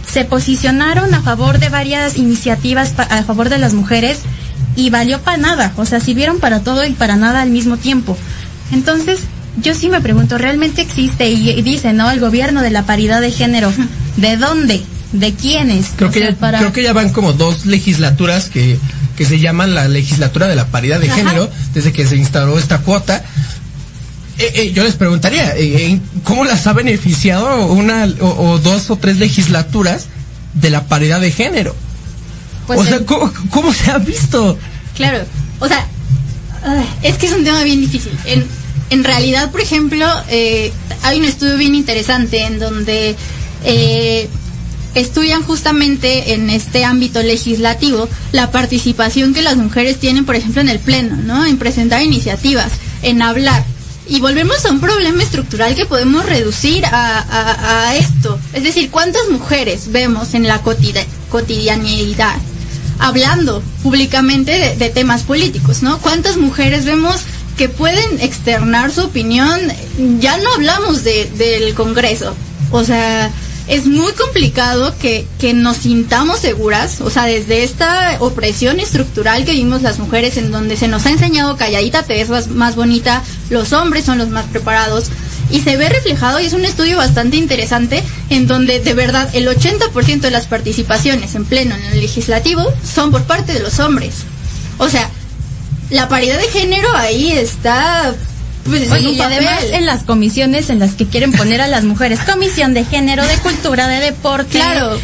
Se posicionaron a favor de varias iniciativas pa- a favor de las mujeres y valió para nada. O sea, sirvieron para todo y para nada al mismo tiempo. Entonces, yo sí me pregunto, ¿realmente existe? Y, y dice, ¿no? El gobierno de la paridad de género. ¿De dónde? ¿De quiénes? Creo O que, sea, ya, para- creo que ya van como dos legislaturas que, que se llama la legislatura de la paridad de Ajá. género, desde que se instauró esta cuota. Eh, eh, yo les preguntaría, eh, ¿cómo las ha beneficiado una o, o dos o tres legislaturas de la paridad de género? Pues o sea, ¿cómo, cómo se ha visto? Claro, o sea, es que es un tema bien difícil. En, en realidad, por ejemplo, eh, hay un estudio bien interesante en donde eh, estudian justamente en este ámbito legislativo la participación que las mujeres tienen, por ejemplo, en el Pleno, ¿no? En presentar iniciativas, en hablar. Y volvemos a un problema estructural que podemos reducir a, a- esto. Es decir, ¿cuántas mujeres vemos en la cotide- cotidianidad hablando públicamente de, de temas políticos, ¿no? ¿Cuántas mujeres vemos que pueden externar su opinión? Ya no hablamos de, del Congreso. O sea, es muy complicado que, que nos sintamos seguras, o sea, desde esta opresión estructural que vimos las mujeres en donde se nos ha enseñado calladita te ves más, bonita, los hombres son los más preparados y se ve reflejado y es un estudio bastante interesante en donde de verdad el 80% de las participaciones en pleno en el legislativo son por parte de los hombres. O sea, la paridad de género ahí está pues, Oye, un y además en las comisiones en las que quieren poner a las mujeres, comisión de género, de cultura, de deporte. Claro.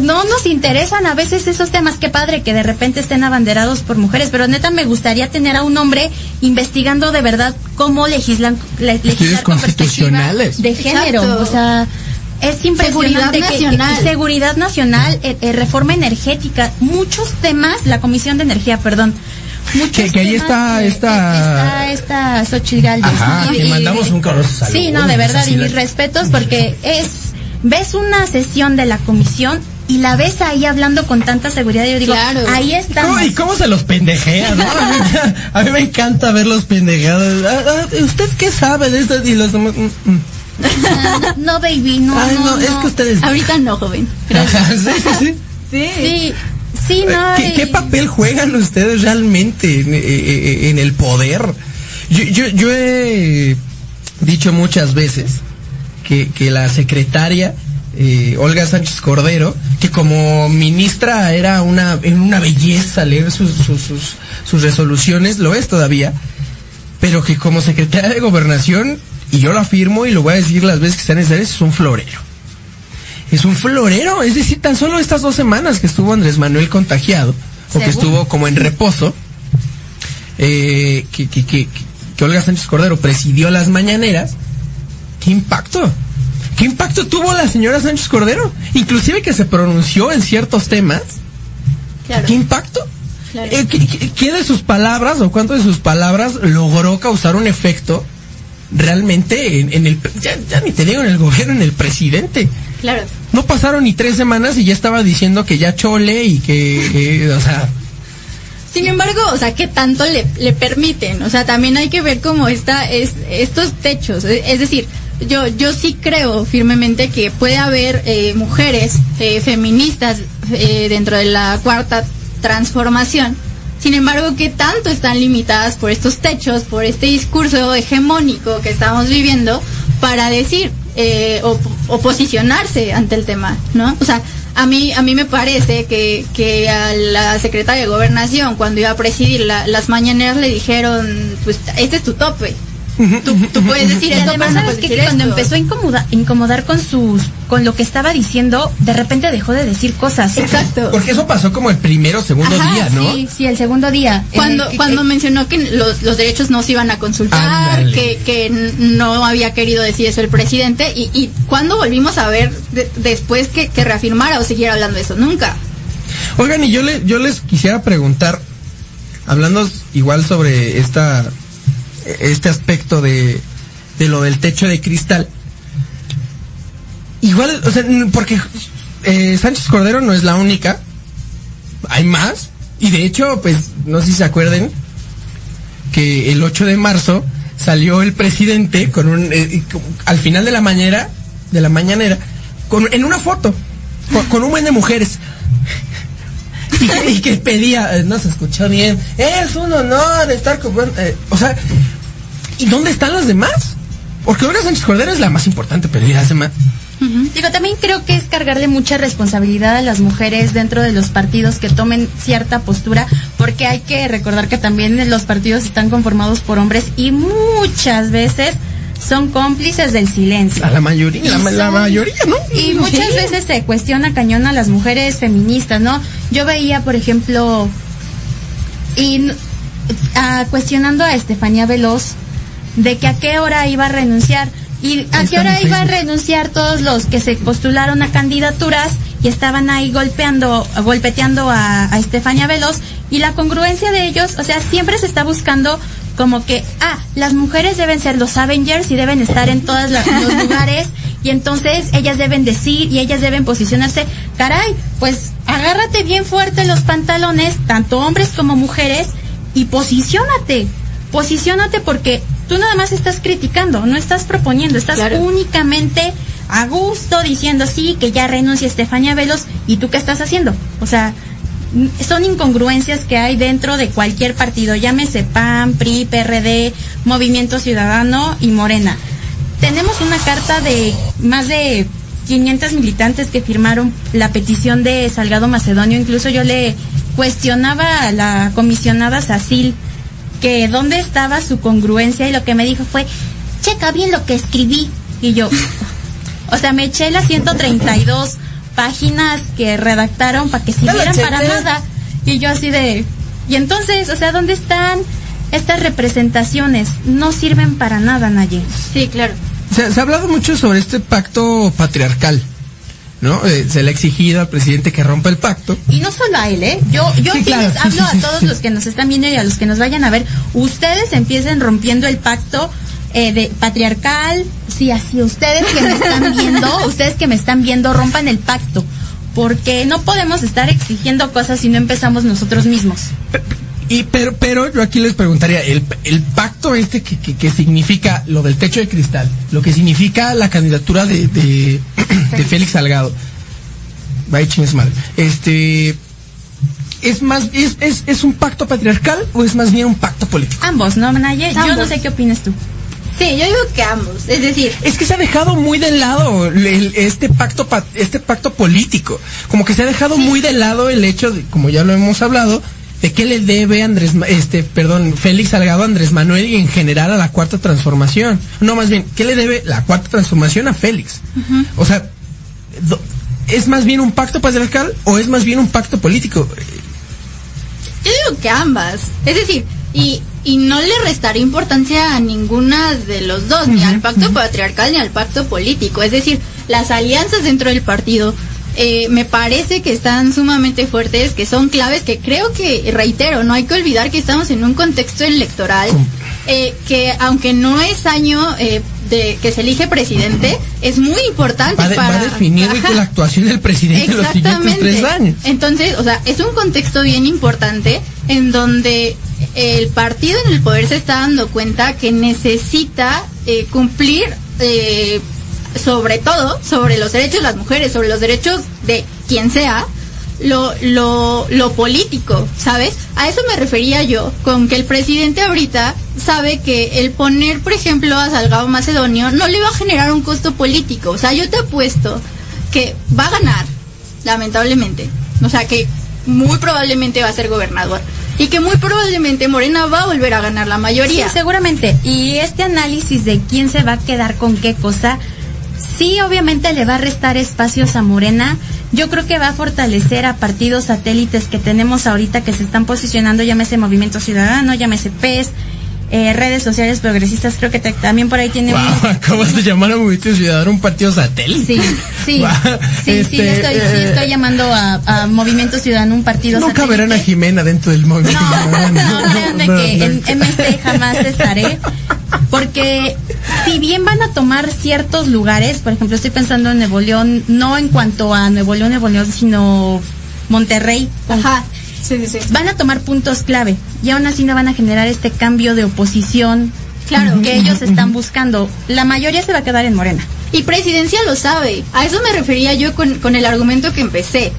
No nos interesan a veces esos temas. Qué padre que de repente estén abanderados por mujeres, pero neta me gustaría tener a un hombre investigando de verdad cómo legislan, le- legislar con constitucionales. de género. Exacto. O sea, es impresionante Seguridad que- nacional. que- seguridad nacional, eh, eh, reforma energética, muchos temas, la Comisión de Energía, perdón. Que- que ahí está esta- está esta Xochitl Gálvez. Ajá, Y- le y- mandamos un caluroso saludo. Sí, no, de verdad, y mis respetos porque es, ves una sesión de la comisión y la ves ahí hablando con tanta seguridad. Yo digo, Claro. ahí está. ¿Cómo, ¿Y cómo se los pendejea, no? A mí, a mí me encanta ver los pendejados. Ah, ah, ¿Usted qué sabe de esto? Y los demás. mm, mm. No, baby, no. Ay, no, no, es que ustedes. Ahorita no, joven. Ajá, sí, sí, sí. Sí, sí, no. ¿Qué, y- qué papel juegan ustedes realmente en, eh, eh, en el poder? Yo, yo, yo he dicho muchas veces que, que la secretaria eh, Olga Sánchez Cordero, que como ministra era una, una belleza leer sus, sus, sus, sus resoluciones, lo es todavía, pero que como secretaria de gobernación, y yo lo afirmo y lo voy a decir las veces que sean necesarias, es un florero. Es un florero, es decir, tan solo estas dos semanas que estuvo Andrés Manuel contagiado, o que estuvo como en reposo, eh, que, que, que, que Olga Sánchez Cordero presidió las mañaneras, ¿qué impacto? ¿Qué impacto tuvo la señora Sánchez Cordero? Inclusive que se pronunció en ciertos temas. Claro. ¿Qué impacto? Claro. Eh, ¿qué, qué- qué de sus palabras o cuánto de sus palabras logró causar un efecto realmente en, en el... Ya, ya ni te digo en el gobierno, en el presidente. Claro. No pasaron ni tres semanas y ya estaba diciendo que ya chole y que... eh, o sea... Sin embargo, o sea, ¿qué tanto le, le permiten? O sea, también hay que ver cómo está es, estos techos. Es decir, yo, yo sí creo firmemente que puede haber eh, mujeres eh, feministas eh, dentro de la cuarta transformación. Sin embargo, ¿qué tanto están limitadas por estos techos, por este discurso hegemónico que estamos viviendo para decir eh, o, posicionarse ante el tema, ¿no? O sea, a mí, a mí me parece que, que a la secretaria de Gobernación, cuando iba a presidir la- las mañaneras, le dijeron, pues, este es tu tope. Tú, tú puedes decir Y además, ¿sabes Que cuando esto. empezó a incomoda- incomodar con sus, con lo que estaba diciendo, de repente dejó de decir cosas. Exacto. Porque eso pasó como el primero o segundo Ajá, día, ¿no? Sí, sí, el segundo día. Cuando, Eh, cuando eh, mencionó que los, los derechos no se iban a consultar, que, que no había querido decir eso el presidente, y, y cuando volvimos a ver de- después que, que reafirmara o siguiera hablando de eso, nunca. Oigan, y yo, le, yo les quisiera preguntar, hablando igual sobre esta este aspecto de, de lo del techo de cristal. Igual, o sea, porque eh, Sánchez Cordero no es la única, hay más, y de hecho, pues, no sé si se acuerden, que el 8 de marzo salió el presidente con un, eh, al final de la mañana, de la mañanera, con, en una foto, con, un buen de mujeres. y, que- pedía, eh, no se escuchó bien, es un honor estar con, o sea, ¿y dónde están los demás? Porque Olga Sánchez Cordero es la más importante, pero ¿y las demás? Digo, también creo que es cargarle mucha responsabilidad a las mujeres dentro de los partidos que tomen cierta postura, porque hay que recordar que también los partidos están conformados por hombres y muchas veces son cómplices del silencio. A la mayoría, la, mayoría, ¿no? Y muchas veces se cuestiona cañón a las mujeres feministas, ¿no? Yo veía, por ejemplo, y n- ah, cuestionando a Estefanía Veloz de que a qué hora iba a renunciar y a qué hora en iba a renunciar todos los que se postularon a candidaturas y estaban ahí golpeando, golpeteando a, a Estefanía Veloz y la congruencia de ellos, o sea, siempre se está buscando como que, ah, las mujeres deben ser los Avengers y deben estar en todos los lugares y entonces ellas deben decir y ellas deben posicionarse. Caray, pues agárrate bien fuerte los pantalones, tanto hombres como mujeres, y posiciónate. Posiciónate porque tú nada más estás criticando, no estás proponiendo, estás Claro. únicamente a gusto diciendo sí, que ya renuncia Estefania Velos, y tú qué estás haciendo. O sea, n- son incongruencias que hay dentro de cualquier partido, llámese PAN, PRI, PRD, Movimiento Ciudadano y Morena. Tenemos una carta de más de 500 militantes que firmaron la petición de Salgado Macedonio. Incluso yo le cuestionaba a la comisionada Sacil que dónde estaba su congruencia y lo que me dijo fue, checa bien lo que escribí. Y yo, o sea, me eché las 132 páginas que redactaron para que sirvieran para nada. Y yo así de, y entonces, o sea, ¿dónde están estas representaciones? No sirven para nada, Naye. Sí, claro. Se, se ha hablado mucho sobre este pacto patriarcal, ¿no? Eh, se le ha exigido al presidente que rompa el pacto. Y no solo a él, ¿eh? Yo, yo Sí, sí, claro, les hablo sí, sí, a todos sí. los que nos están viendo y a los que nos vayan a ver. Ustedes empiecen rompiendo el pacto eh, de patriarcal. Sí, así. Ustedes que me están viendo, ustedes que me están viendo, rompan el pacto. Porque no podemos estar exigiendo cosas si no empezamos nosotros mismos. Y pero, pero yo aquí les preguntaría, el, el pacto este que, que, que significa lo del techo de cristal, lo que significa la candidatura de, de, de Félix Salgado, vaya chingue madre, este, es más, es, es, es un pacto patriarcal o es más bien un pacto político? Ambos, ¿no, Naye? Yo no sé qué opinas tú. Sí, yo digo que ambos. Es decir, Es que se ha dejado muy de lado el- el- este pacto pa- este pacto político, como que se ha dejado muy de lado el hecho de, como ya lo hemos hablado, de qué le debe Andrés, este, perdón, Félix Salgado a Andrés Manuel y en general a la cuarta transformación. No, más bien, ¿qué le debe la cuarta transformación a Félix? O sea, ¿es más bien un pacto patriarcal o es más bien un pacto político? yo digo que ambas. Es decir, y, y no le restaré importancia a ninguna de los dos, ni al pacto patriarcal ni al pacto político. Es decir, las alianzas dentro del partido eh, me parece que están sumamente fuertes, que son claves, que creo que, reitero, no hay que olvidar que estamos en un contexto electoral, eh, que aunque no es año eh, de que se elige presidente, es muy importante Va, de- va para... a definir Ajá. la actuación del presidente en los siguientes tres años. Entonces, o sea, es un contexto bien importante en donde el partido en el poder se está dando cuenta que necesita eh, cumplir eh, sobre todo sobre los derechos de las mujeres, sobre los derechos de quien sea, lo, lo, lo político, ¿sabes? A eso me refería yo, con que el presidente ahorita sabe que el poner, por ejemplo, a Salgado Macedonio no le va a generar un costo político. O sea, yo te apuesto que va a ganar, lamentablemente. O sea, que muy probablemente va a ser gobernador. Y que muy probablemente Morena va a volver a ganar la mayoría. Sí, seguramente. Y este análisis de quién se va a quedar con qué cosa, sí, obviamente le va a restar espacios a Morena. Yo creo que va a fortalecer a partidos satélites que tenemos ahorita que se están posicionando, llámese Movimiento Ciudadano, llámese PES, eh, redes sociales progresistas, creo que te- también por ahí tiene Wow, un- acabas de llamar a Movimiento Ciudadano un partido satélite. Sí, sí, sí, sí, este, le estoy, sí eh, estoy llamando a, a Movimiento Ciudadano un partido Nunca verán a satélite. Jimena dentro del movimiento. No, no, en MC jamás estaré. Porque si bien van a tomar ciertos lugares, por ejemplo, estoy pensando en Nuevo León, no en cuanto a Nuevo León, Nuevo León, sino Monterrey. Ajá. Sí, sí, sí. Van a tomar puntos clave y aún así no van a generar este cambio de oposición Claro. que ellos están buscando. La mayoría se va a quedar en Morena. Y presidencia lo sabe. A eso me refería yo con, con el argumento que empecé.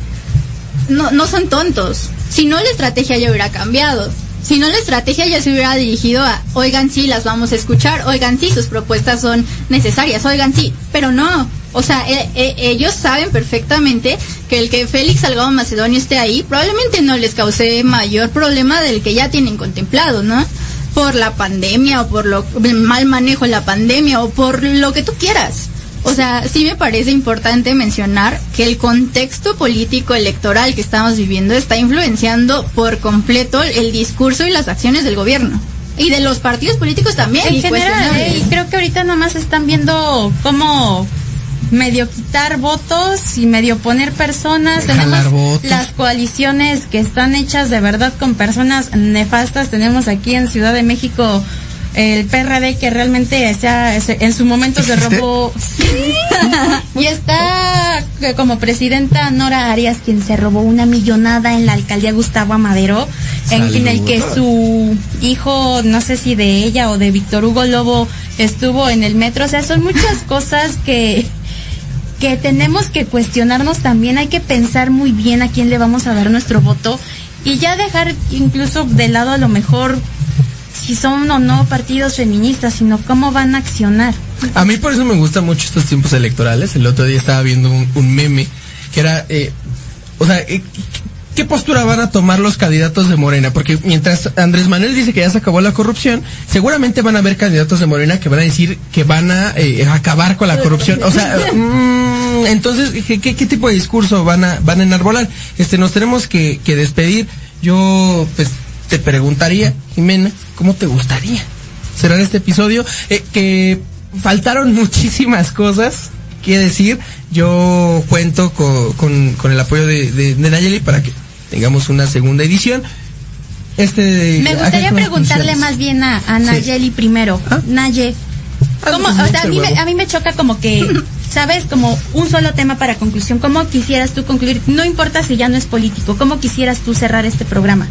No, no son tontos. Si no, la estrategia ya hubiera cambiado. Si no, la estrategia ya se hubiera dirigido a, oigan, sí, las vamos a escuchar, oigan, sí, sus propuestas son necesarias, oigan, sí, pero no. O sea, e- e- ellos saben perfectamente que el que Félix Salgado Macedonio esté ahí probablemente no les cause mayor problema del que ya tienen contemplado, ¿no? Por la pandemia o por lo, el mal manejo de la pandemia o por lo que tú quieras. O sea, sí me parece importante mencionar que el contexto político electoral que estamos viviendo está influenciando por completo el discurso y las acciones del gobierno. Y de los partidos políticos también. En general, eh, y creo que ahorita nomás están viendo cómo medio quitar votos y medio poner personas. Tenemos votos. las coaliciones que están hechas de verdad con personas nefastas. Tenemos aquí en Ciudad de México el PRD que realmente sea, en su momento se robó. Y está que como presidenta Nora Arias quien se robó una millonada en la alcaldía Gustavo Amadero en, en el que su hijo no sé si de ella o de Víctor Hugo Lobo estuvo en el metro. O sea son muchas cosas que que tenemos que cuestionarnos también. Hay que pensar muy bien a quién le vamos a dar nuestro voto y ya dejar incluso de lado a lo mejor si son o no partidos feministas sino cómo van a accionar A mí por eso me gustan mucho estos tiempos electorales. El otro día estaba viendo un, un meme que era, eh, o sea, eh, ¿qué postura van a tomar los candidatos de Morena? Porque mientras Andrés Manuel dice que ya se acabó la corrupción, seguramente van a haber candidatos de Morena que van a decir que van a eh, acabar con la corrupción. O sea, mm, entonces, ¿qué, qué, qué tipo de discurso van a, van a enarbolar? Este, nos tenemos que, que despedir. Yo, pues, te preguntaría, Jimena, ¿cómo te gustaría cerrar este episodio? Eh, que faltaron muchísimas cosas que decir. Yo cuento co- con, con el apoyo de, de, de Nayeli para que tengamos una segunda edición. Este, Me gustaría con preguntarle más bien a, a Nayeli primero. Ah. Naye, Ah, ¿cómo, pues, o me sea, a mí, me, a mí me choca como que, ¿sabes? Como un solo tema para conclusión. ¿Cómo quisieras tú concluir? No importa si ya no es político. ¿Cómo quisieras tú cerrar este programa?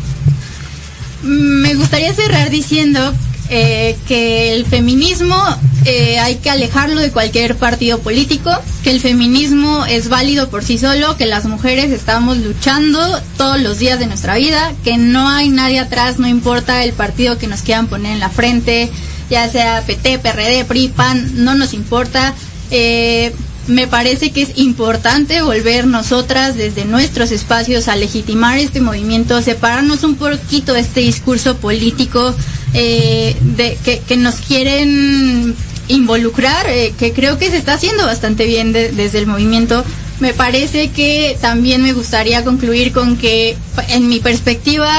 Me gustaría cerrar diciendo eh, que el feminismo eh, hay que alejarlo de cualquier partido político, que el feminismo es válido por sí solo, que las mujeres estamos luchando todos los días de nuestra vida, que no hay nadie atrás, no importa el partido que nos quieran poner en la frente, ya sea PT, PRD, PRI, PAN, no nos importa. Eh, me parece que es importante volver nosotras desde nuestros espacios a legitimar este movimiento, separarnos un poquito de este discurso político eh, de, que, nos quieren involucrar, eh, que creo que se está haciendo bastante bien de- desde el movimiento. Me parece que también me gustaría concluir con que, en mi perspectiva,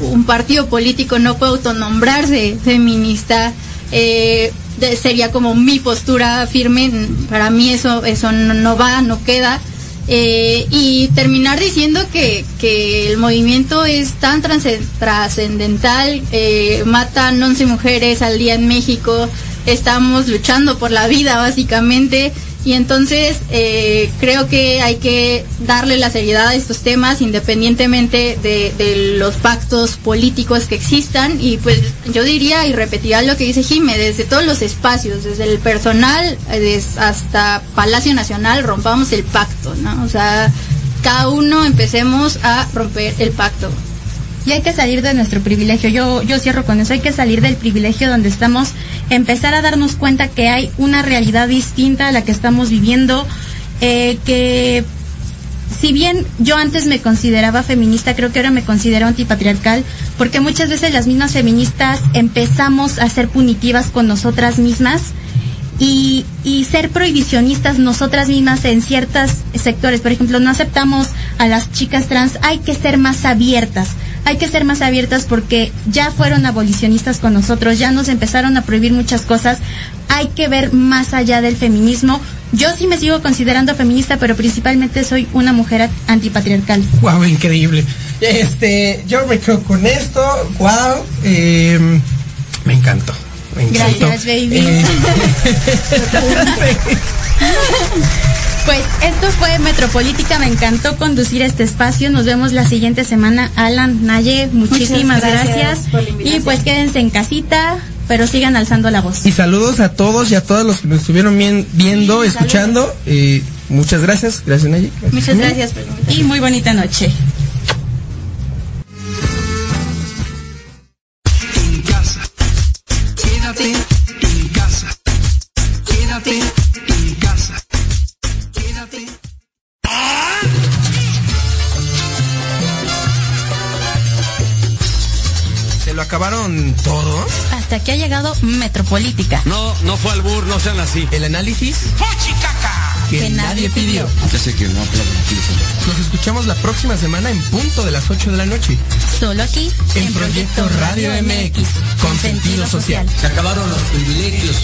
un partido político no puede autonombrarse feminista. eh, sería como mi postura firme. Para mí eso, eso no, va, no queda. Eh, y terminar diciendo que, que el movimiento es tan trasce- trascendental, eh, matan 11 mujeres al día en México, estamos luchando por la vida básicamente, y entonces eh, creo que hay que darle la seriedad a estos temas independientemente de, los pactos políticos que existan, y pues yo diría y repetiría lo que dice Jime, desde todos los espacios, desde el personal eh, hasta Palacio Nacional, rompamos el pacto, ¿no? O sea, cada uno empecemos a romper el pacto. Y hay que salir de nuestro privilegio. Yo, yo cierro con eso. Hay que salir del privilegio donde estamos, empezar a darnos cuenta que hay una realidad distinta a la que estamos viviendo, eh, que si bien yo antes me consideraba feminista, creo que ahora me considero antipatriarcal, porque muchas veces las mismas feministas empezamos a ser punitivas con nosotras mismas y, y ser prohibicionistas nosotras mismas en ciertos sectores. Por ejemplo, no aceptamos a las chicas trans, hay que ser más abiertas. Hay que ser más abiertas porque ya fueron abolicionistas con nosotros, ya nos empezaron a prohibir muchas cosas. Hay que ver más allá del feminismo. Yo sí me sigo considerando feminista, pero principalmente soy una mujer antipatriarcal. Wow, increíble. Este, yo me quedo con esto. Wow, eh, me encantó. Me encantó. Gracias, baby. Eh, Pues esto fue Metropolítica, me encantó conducir este espacio. Nos vemos la siguiente semana. Alan, Naye, muchísimas Muchas gracias y pues quédense en casita, pero sigan alzando la voz. y saludos a todos y a todas los que nos estuvieron bien- viendo, Sí, escuchando. Eh, muchas gracias. Gracias, Nayi. Muchas gracias. Y muy bonita noche. Acabaron todo. Hasta que ha llegado Metropolítica. No, no fue albur, no sean así. El análisis que, Que nadie pidió. Ya sé que no aplaudo aquí. Nos escuchamos la próxima semana en punto de las 8 de la noche. Solo aquí, En Proyecto Radio MX, con sentido social. Se acabaron los privilegios.